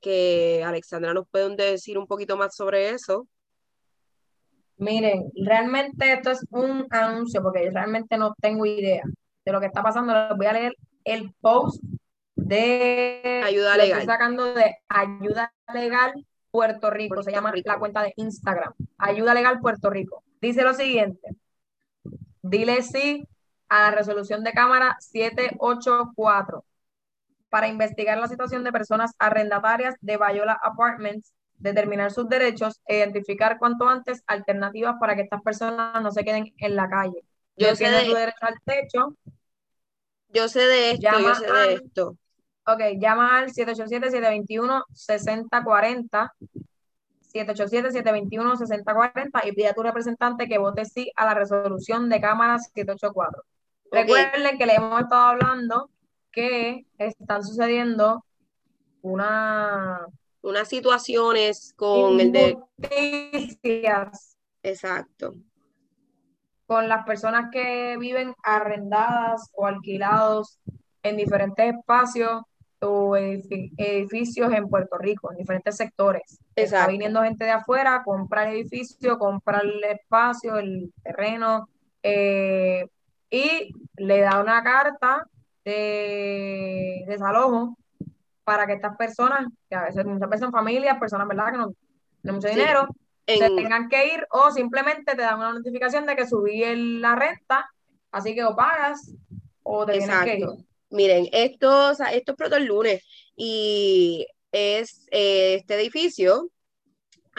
que Alexandra nos puede decir un poquito más sobre eso.
Miren, realmente esto es un anuncio porque yo realmente no tengo idea de lo que está pasando. Les voy a leer el post de
Ayuda legal.
estoy sacando de Ayuda Legal Puerto Rico.
Puerto
Se llama
Rico.
la cuenta de Instagram. Ayuda Legal Puerto Rico. Dice lo siguiente. Dile sí a la resolución de Cámara 784 para investigar la situación de personas arrendatarias de Bayola Apartments, determinar sus derechos e identificar cuanto antes alternativas para que estas personas no se queden en la calle.
Yo sé de-
su derecho al techo.
Yo sé de esto, yo
Llama
sé de
al-
esto.
Ok, llama al 787-721-6040. 787-721-6040 y pide a tu representante que vote sí a la resolución de Cámara 784.
Ok.
Recuerden que le hemos estado hablando que están sucediendo una
Unas situaciones con el de... Exacto.
con las personas que viven arrendadas o alquilados en diferentes espacios o edifi- edificios en Puerto Rico, en diferentes sectores. Está
Exacto.
viniendo gente de afuera, comprar el edificio, comprar el espacio, el terreno, eh, y le da una carta de desalojo para que estas personas, que a veces muchas veces son familias, personas, ¿verdad?, que no tienen mucho
Sí.
dinero, se
En,
tengan que ir o simplemente te dan una notificación de que subí el- la renta, así que o pagas o te tienes que ir.
Miren, esto, o sea, el lunes y es eh, este edificio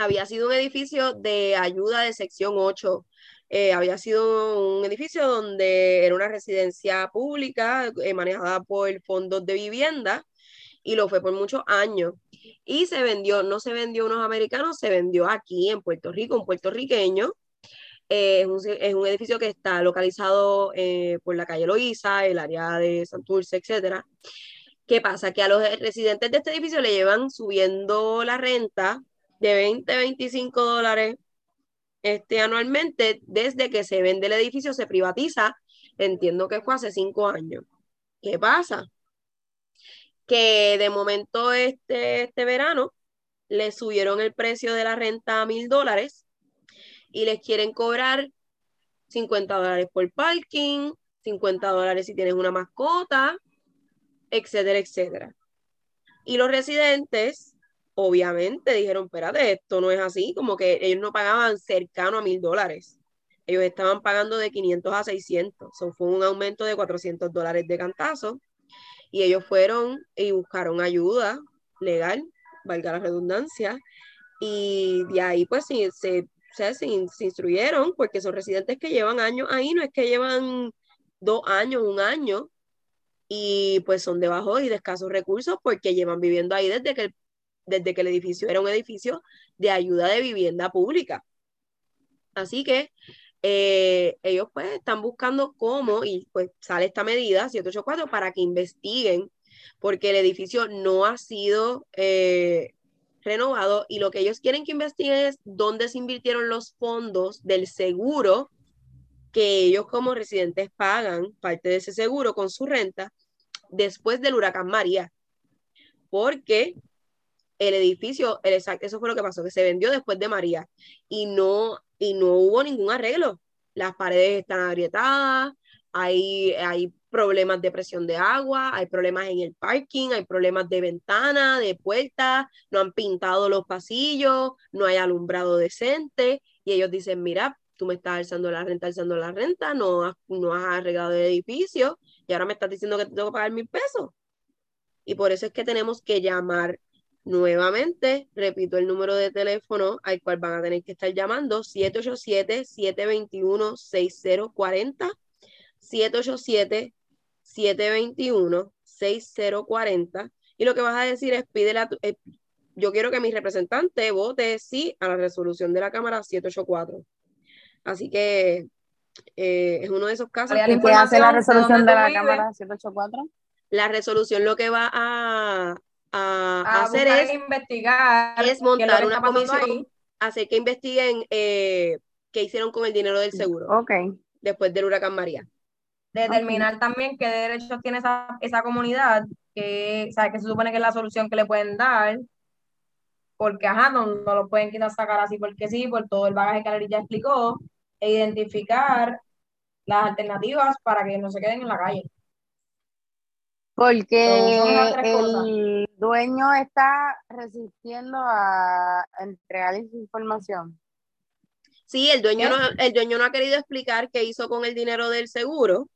había sido un edificio de ayuda de sección 8. Eh, había sido un edificio donde era una residencia pública eh, manejada por fondos de vivienda y lo fue por muchos años. Y se vendió, no se vendió unos americanos, se vendió aquí en Puerto Rico, un puertorriqueño. Es, un, es un edificio que está localizado eh, por la calle Loíza, el área de Santurce, etcétera. ¿Qué pasa? Que a los residentes de este edificio le llevan subiendo la renta de 20, 25 dólares este, anualmente desde que se vende el edificio, se privatiza. Entiendo que fue hace cinco años. ¿Qué pasa? Que de momento este, este verano le subieron el precio de la renta a mil dólares y les quieren cobrar 50 dólares por parking, 50 dólares si tienes una mascota, etcétera, etcétera. Y los residentes, obviamente, dijeron, espérate, esto no es así, como que ellos no pagaban cercano a mil dólares. Ellos estaban pagando de 500 a 600. Eso fue un aumento de 400 dólares de cantazo. Y ellos fueron y buscaron ayuda legal, valga la redundancia, y de ahí pues se, se, se, instruyeron porque son residentes que llevan años ahí, no es que llevan dos años, un año, y pues son de bajos y de escasos recursos porque llevan viviendo ahí desde que el, desde que el edificio era un edificio de ayuda de vivienda pública. Así que eh, ellos pues están buscando cómo, y pues sale esta medida 784 para que investiguen, porque el edificio no ha sido eh, renovado y lo que ellos quieren que investiguen es dónde se invirtieron los fondos del seguro que ellos como residentes pagan parte de ese seguro con su renta después del huracán María. Porque el edificio, el, eso fue lo que pasó, que se vendió después de María y no, y no hubo ningún arreglo. Las paredes están agrietadas, hay, hay problemas de presión de agua, hay problemas en el parking, hay problemas de ventana, de puertas, no han pintado los pasillos, no hay alumbrado decente y ellos dicen, mira, tú me estás alzando la renta, alzando la renta, no has, no has arreglado el edificio y ahora me estás diciendo que te tengo que pagar mil pesos. Y por eso es que tenemos que llamar Nuevamente, repito el número de teléfono al cual van a tener que estar llamando, 787-721-6040, 787-721-6040. Y lo que vas a decir es, pídele a eh, yo quiero que mi representante vote sí a la resolución de la Cámara 784. Así que eh, es uno de esos casos.
¿Y qué hace la resolución de la Cámara 784?
La resolución lo que va a, a, hacer es
investigar
es montar una comisión hacer que investiguen eh, qué hicieron con el dinero del seguro después del huracán María
determinar también qué derechos tiene esa, esa comunidad que, que se supone que es la solución que le pueden dar porque ajá, no, no lo pueden quitar sacar así porque sí, por todo el bagaje que ya explicó, e identificar las alternativas para que no se queden en la calle.
Porque el dueño está resistiendo a entregar esa información.
Sí, el dueño, no, el dueño no ha querido explicar qué hizo con el dinero del seguro.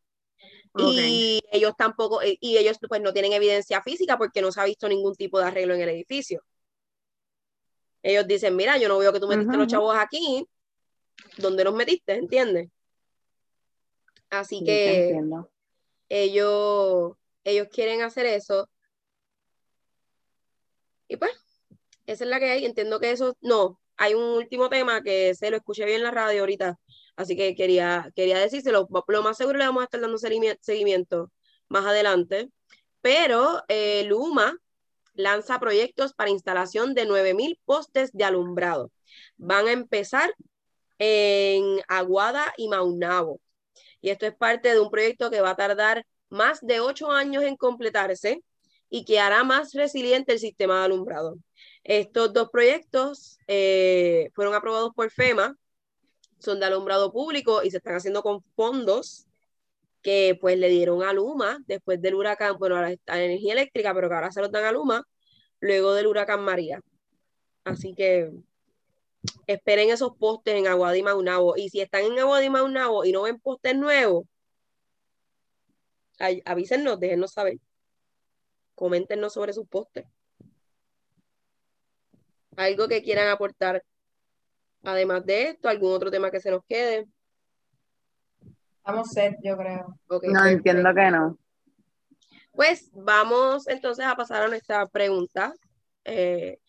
Y ellos tampoco, eh, y ellos pues no tienen evidencia física porque no se ha visto ningún tipo de arreglo en el edificio. Ellos dicen, mira, yo no veo que tú metiste los chavos aquí, ¿dónde los metiste? ¿Entiendes? Así que ellos ellos quieren hacer eso. Y pues, esa es la que hay. Entiendo que eso, no, hay un último tema que se lo escuché bien en la radio ahorita, así que quería, quería decírselo. Lo más seguro le vamos a estar dando seguimiento más adelante. Pero eh, Luma lanza proyectos para instalación de 9.000 postes de alumbrado. Van a empezar en Aguada y Maunabo. Y esto es parte de un proyecto que va a tardar más de ocho años en completarse y que hará más resiliente el sistema de alumbrado. Estos dos proyectos eh, fueron aprobados por FEMA, son de alumbrado público y se están haciendo con fondos que pues le dieron a Luma después del huracán, bueno, a la, energía eléctrica, pero que ahora se los dan a Luma luego del huracán María. Así que esperen esos postes en Aguada y Maunabo. Y si están en Aguada y Maunabo y no ven postes nuevos, avísennos, déjenos saber. Coméntenos sobre sus postes. Algo que quieran aportar, además de esto, algún otro tema que se nos quede.
Estamos set, yo creo.
no, entiendo que no.
Pues vamos entonces a pasar a nuestra pregunta. Eh,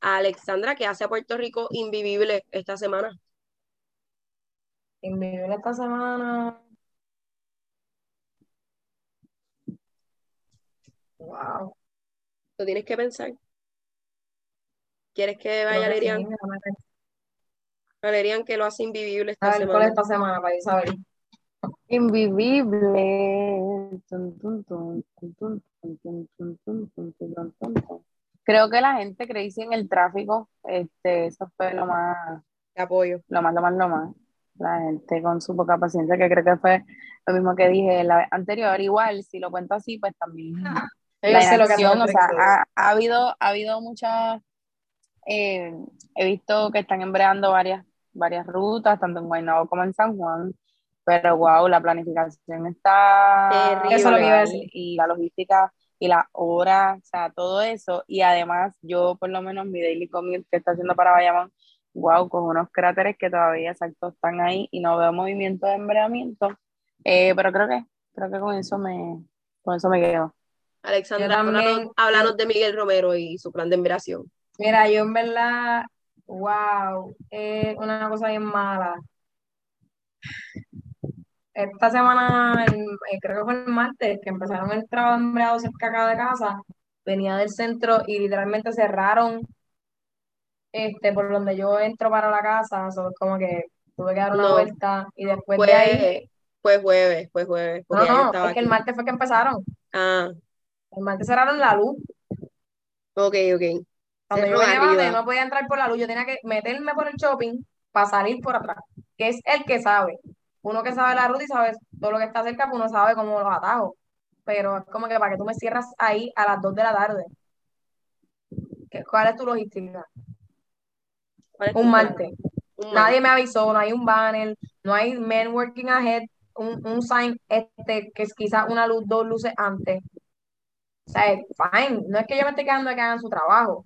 a Alexandra, ¿qué hace a Puerto Rico invivible esta semana?
Invivible esta semana. Wow.
Lo tienes que pensar. ¿Quieres que vaya Valerian? Valerian, que lo hace invivible esta semana.
¿Cuál esta semana para saber?
Invivible. Creo que la gente creció en el tráfico. Este, eso fue lo más.
apoyo.
Lo más, lo más, lo más. La gente con su poca paciencia, que creo que fue lo mismo que dije la anterior. Igual, si lo cuento así, pues también la inacción, o sea, ha, ha, habido, ha habido muchas, eh, he visto que están embreando varias, varias rutas, tanto en Guaynabo como en San Juan, pero wow, la planificación está
Eso lo y
la logística y las horas, o sea, todo eso. Y además, yo por lo menos mi daily commute que está haciendo para Bayamón, wow, con unos cráteres que todavía exacto están ahí y no veo movimiento de embreamiento. Eh, pero creo que, creo que con eso me, con eso me quedo.
Alexandra, háblanos, de Miguel Romero y su plan de embreación.
Mira, yo en verdad, wow, es una cosa bien mala. Esta semana, eh, creo que fue el martes, que empezaron el trabajo embreado cerca acá de casa, venía del centro y literalmente cerraron este por donde yo entro para la casa, como que tuve que dar una vuelta y después
de ahí... Fue jueves, fue jueves.
No, no, es que el martes fue que empezaron. Ah. El martes cerraron la luz.
Ok, ok.
Cuando yo venía no podía entrar por la luz, yo tenía que meterme por el shopping para salir por atrás, que es el que sabe. Uno que sabe la ruta y sabe todo lo que está cerca, pues uno sabe cómo los atajos. Pero es como que para que tú me cierras ahí a las 2 de la tarde. ¿Cuál es tu logística? un martes. Nadie me avisó, no hay un banner, no hay men working ahead, un, un sign este que es quizás una luz, dos luces antes. O sea, fine, no es que yo me esté quedando de que hagan su trabajo,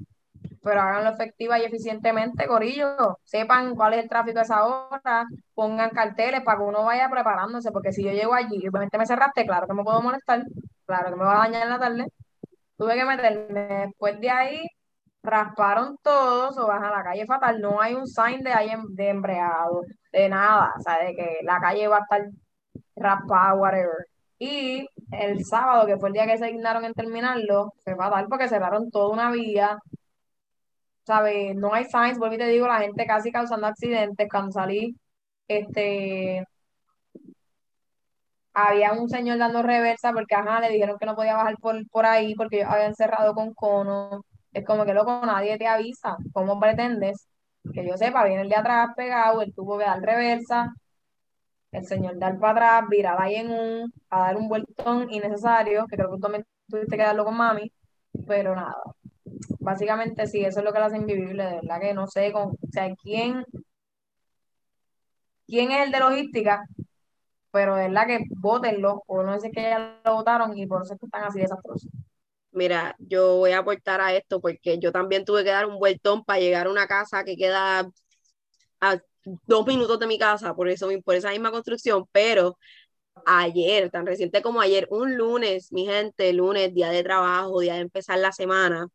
pero háganlo efectiva y eficientemente, Corillo. Sepan cuál es el tráfico a esa hora, pongan carteles para que uno vaya preparándose, porque si yo llego allí y obviamente me cerraste, claro que me puedo molestar, claro que me va a dañar en la tarde. Tuve que meterme después de ahí, rasparon todos o vas a la calle fatal, no hay un sign de, ahí de embreado, de nada, o sea, de que la calle va a estar raspada, whatever. Y el sábado, que fue el día que se dignaron en terminarlo, fue fatal porque cerraron toda una vía. ¿Sabes? No hay signs, vuelvo y te digo, la gente casi causando accidentes. Cuando salí, este, había un señor dando reversa porque, ajá, le dijeron que no podía bajar por, por ahí porque habían cerrado con cono. Es como que, loco, nadie te avisa. ¿Cómo pretendes? Que yo sepa, viene el de atrás pegado, él tuvo que dar reversa, el señor dar para atrás, virar ahí en un, a dar un vueltón innecesario, que creo que tú también tuviste que darlo con mami, pero nada. Básicamente sí, eso es lo que lo hace invivible, de verdad que no sé con, o sea, quién, quién es el de logística, pero de verdad que votenlo, o no sé que ya lo votaron y por eso es que están así desastrosos.
Mira, yo voy a aportar a esto porque yo también tuve que dar un vueltón para llegar a una casa que queda a dos minutos de mi casa, por, eso, por esa misma construcción, pero ayer, tan reciente como ayer, un lunes, mi gente, lunes, día de trabajo, día de empezar la semana,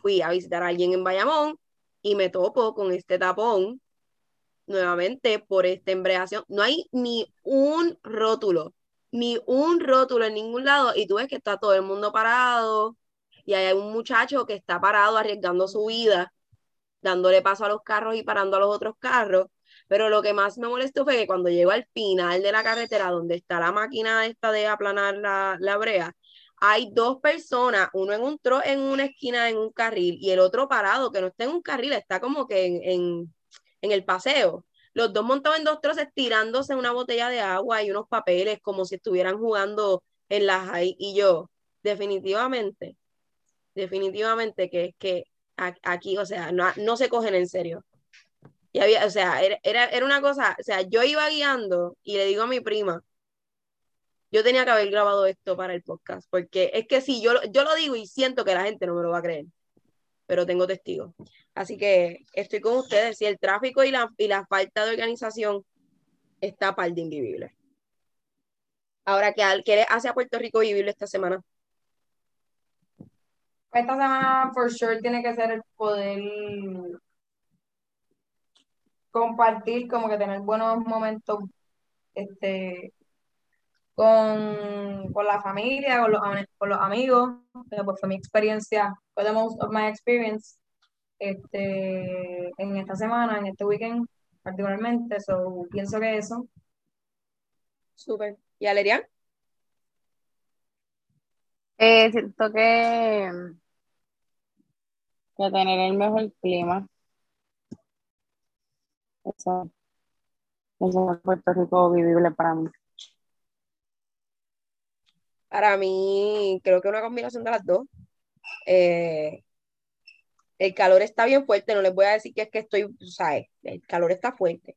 fui a visitar a alguien en Bayamón y me topo con este tapón nuevamente por esta embreación. No hay ni un rótulo, ni un rótulo en ningún lado y tú ves que está todo el mundo parado y hay un muchacho que está parado arriesgando su vida dándole paso a los carros y parando a los otros carros. Pero lo que más me molestó fue que cuando llego al final de la carretera, donde está la máquina esta de aplanar la, la brea, hay dos personas, uno en un tro en una esquina en un carril y el otro parado, que no está en un carril, está como que en, en, el paseo. Los dos montados en dos troces tirándose una botella de agua y unos papeles como si estuvieran jugando en las ahí. Y yo, definitivamente, definitivamente que, que aquí, o sea, no, no se cogen en serio. Y había, o sea, era, era, una cosa, o sea, yo iba guiando y le digo a mi prima, yo tenía que haber grabado esto para el podcast, porque es que si yo, yo lo digo y siento que la gente no me lo va a creer, pero tengo testigos. Así que estoy con ustedes, si el tráfico y la, y la falta de organización está par de invivible. Ahora, ¿qué, ¿qué hace a Puerto Rico vivible esta semana?
Esta semana, for sure, tiene que ser el poder compartir, como que tener buenos momentos este, con, con la familia, con los, con los amigos. Pues fue mi experiencia, fue the most of my experience este, en esta semana, en este weekend particularmente. So, pienso que eso.
Súper. ¿Y Alerian?
Eh, siento que, que tener el mejor clima. Eso, eso es Puerto Rico vivible para mí.
Para mí, creo que una combinación de las dos. Eh, el calor está bien fuerte, no les voy a decir que es que estoy, ¿sabes? El calor está fuerte.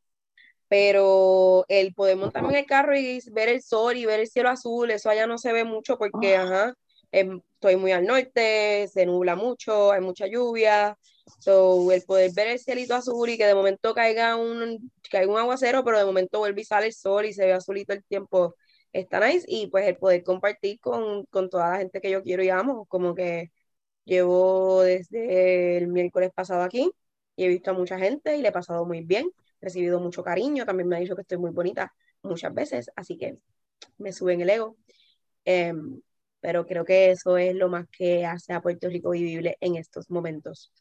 Pero el poder montarme en el carro y ver el sol y ver el cielo azul, eso allá no se ve mucho porque, ajá, estoy muy al norte, se nubla mucho, hay mucha lluvia, so, el poder ver el cielito azul y que de momento caiga un, caiga un aguacero, pero de momento vuelve y sale el sol y se ve azulito el tiempo, está nice, y pues el poder compartir con, con toda la gente que yo quiero y amo, como que llevo desde el miércoles pasado aquí y he visto a mucha gente y le he pasado muy bien, recibido mucho cariño, también me ha dicho que estoy muy bonita muchas veces, así que me suben el ego. Em, pero creo que eso es lo más que hace a Puerto Rico vivible en estos momentos.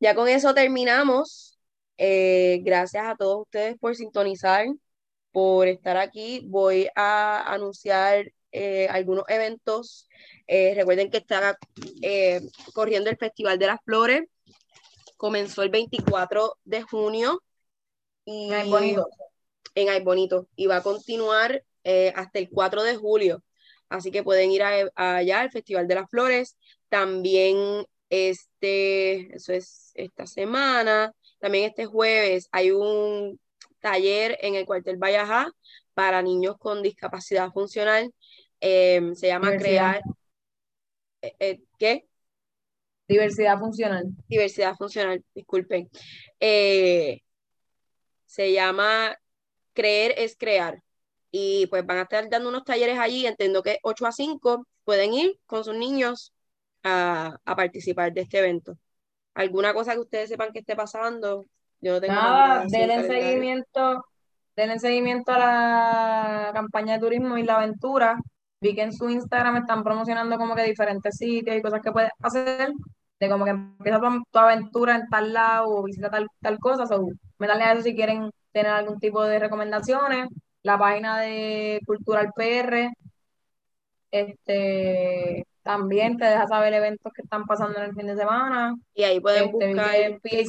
Ya con eso terminamos. Eh, gracias a todos ustedes por sintonizar, por estar aquí. Voy a anunciar eh, algunos eventos. Eh, recuerden que está corriendo el Festival de las Flores. Comenzó el 24 de junio. Y,
en Bonito.
En Ay Bonito. Y va a continuar hasta el 4 de julio. Así que pueden ir allá al Festival de las Flores. También este, eso es esta semana. También este jueves hay un taller en el cuartel Vallajá para niños con discapacidad funcional. Em, se llama Crear. Eh, eh, ¿Qué?
Diversidad funcional.
Diversidad funcional, disculpen. Eh, se llama Creer es crear y pues van a estar dando unos talleres allí, entiendo que 8 a 5 pueden ir con sus niños a, participar de este evento. ¿Alguna cosa que ustedes sepan que esté pasando?
Yo no tengo nada, denle seguimiento, denle seguimiento a la campaña de turismo y la aventura. Vi que en su Instagram están promocionando como que diferentes sitios y cosas que puedes hacer, de como que empieza tu, aventura en tal lado o visita tal, tal cosa. So, dale a eso si quieren tener algún tipo de recomendaciones la página de Cultural PR, este, también te deja saber eventos que están pasando en el fin de semana.
Y ahí pueden este,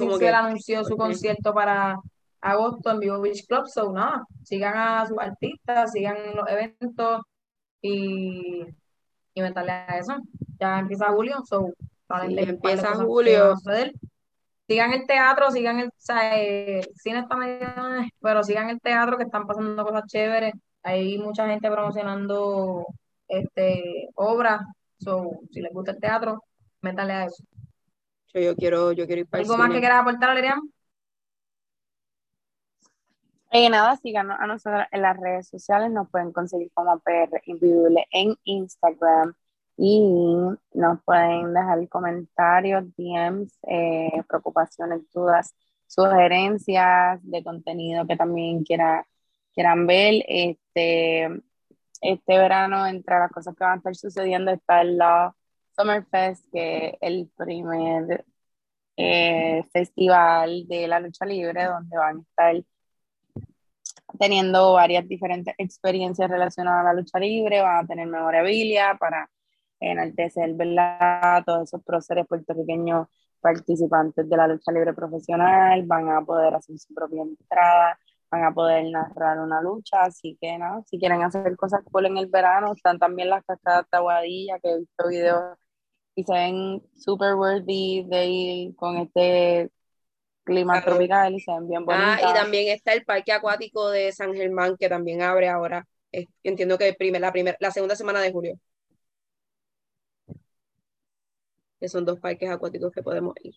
buscar. Que anunció su concierto para agosto en Vivo Beach Club, so nada, sigan a sus artistas, sigan los eventos y, y meterle a eso. Ya empieza julio, so
empieza julio
sigan el teatro, sigan el, eh, cine está medio, pero sigan el teatro que están pasando cosas chéveres. Hay mucha gente promocionando este obras. So, si les gusta el teatro, métanle a eso.
Yo, quiero, yo quiero ir para
¿Algo más que quieras aportar, Lerian?
Eh, nada, síganos a nosotros en las redes sociales, nos pueden conseguir como PR Invisible en Instagram, y nos pueden dejar comentarios, DMs, eh, preocupaciones, dudas, sugerencias de contenido que también quiera, quieran ver. Este, este verano, entre las cosas que van a estar sucediendo, está el Summerfest, que es el primer eh, festival de la lucha libre, donde van a estar teniendo varias diferentes experiencias relacionadas a la lucha libre, van a tener memorabilia para enaltecer ¿verdad? todos esos próceres puertorriqueños participantes de la lucha libre profesional, van a poder hacer su propia entrada, van a poder narrar una lucha, así que no, si quieren hacer cosas cool en el verano, están también las cascadas de Aguadilla, que he visto videos y se ven super worthy de ir con este clima tropical y se ven bien bonitas.
Ah, y también está el parque acuático de San Germán, que también abre ahora, entiendo que primer, la, primer, la segunda semana de julio. que son dos parques acuáticos que podemos ir.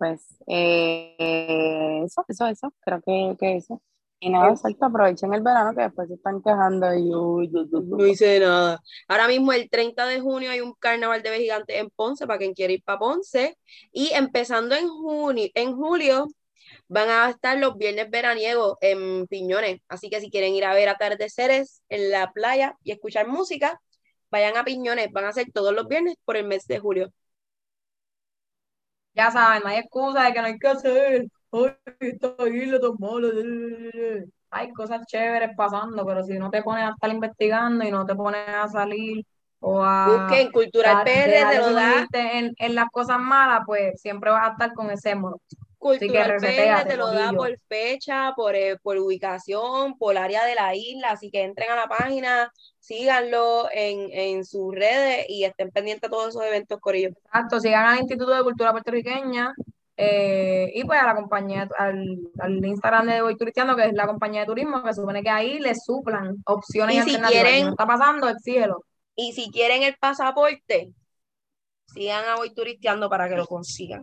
Pues eh, eso, eso, eso, creo que, que eso. Y nada, exacto, aprovechen el verano que después se están quejando y
no hice nada. Ahora mismo el 30 de junio hay un carnaval de gigantes en Ponce para quien quiera ir para Ponce. Y empezando en junio, en julio van a estar los viernes veraniegos en Piñones. Así que si quieren ir a ver atardeceres en la playa y escuchar música, vayan a Piñones, van a ser todos los viernes por el mes de julio.
Ya saben, no hay excusa de que no hay que hacer. Hay cosas chéveres pasando, pero si no te pones a estar investigando y no te pones a salir o a.
Busquen Cultural PR, de lo da.
En, en las cosas malas, pues siempre vas a estar con ese modo.
Cultural te lo da por fecha, por, eh, por ubicación, por área de la isla, así que entren a la página, síganlo en, en sus redes y estén pendientes de todos esos eventos ellos.
Exacto, sigan al Instituto de Cultura Puertorriqueña eh, y pues a la compañía, al, al Instagram de Voy Turistiano, que es la compañía de turismo, que supone que ahí les suplan opciones
y si quieren,
está pasando, exígelo.
Y si quieren el pasaporte, sigan a Voy Turisteando para que lo consigan.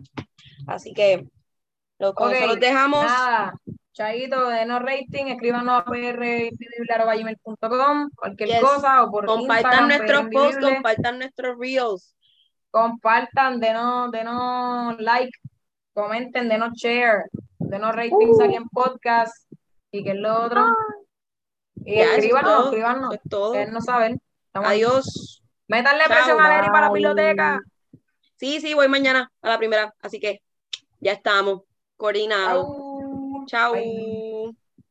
Así que lo, con eso
Ok,
los dejamos.
Nada, Chaito, denos rating, escríbanos a prindivibler.com, cualquier
Yes.
cosa, o por
Compartan nuestros posts, compartan nuestros reels.
compartan, denos, denos like, comenten, denos share, denos ratings aquí en podcast y que es lo otro. Y
Ya, eso es
escríbanos, escríbanos,
es todo.
Estamos ahí.
Adiós.
Métanle
Chao,
presión a Leri para la biblioteca.
Sí, sí, voy mañana a la primera. Así que ya estamos. Coordinados.
Chau.
Chao.
Bye.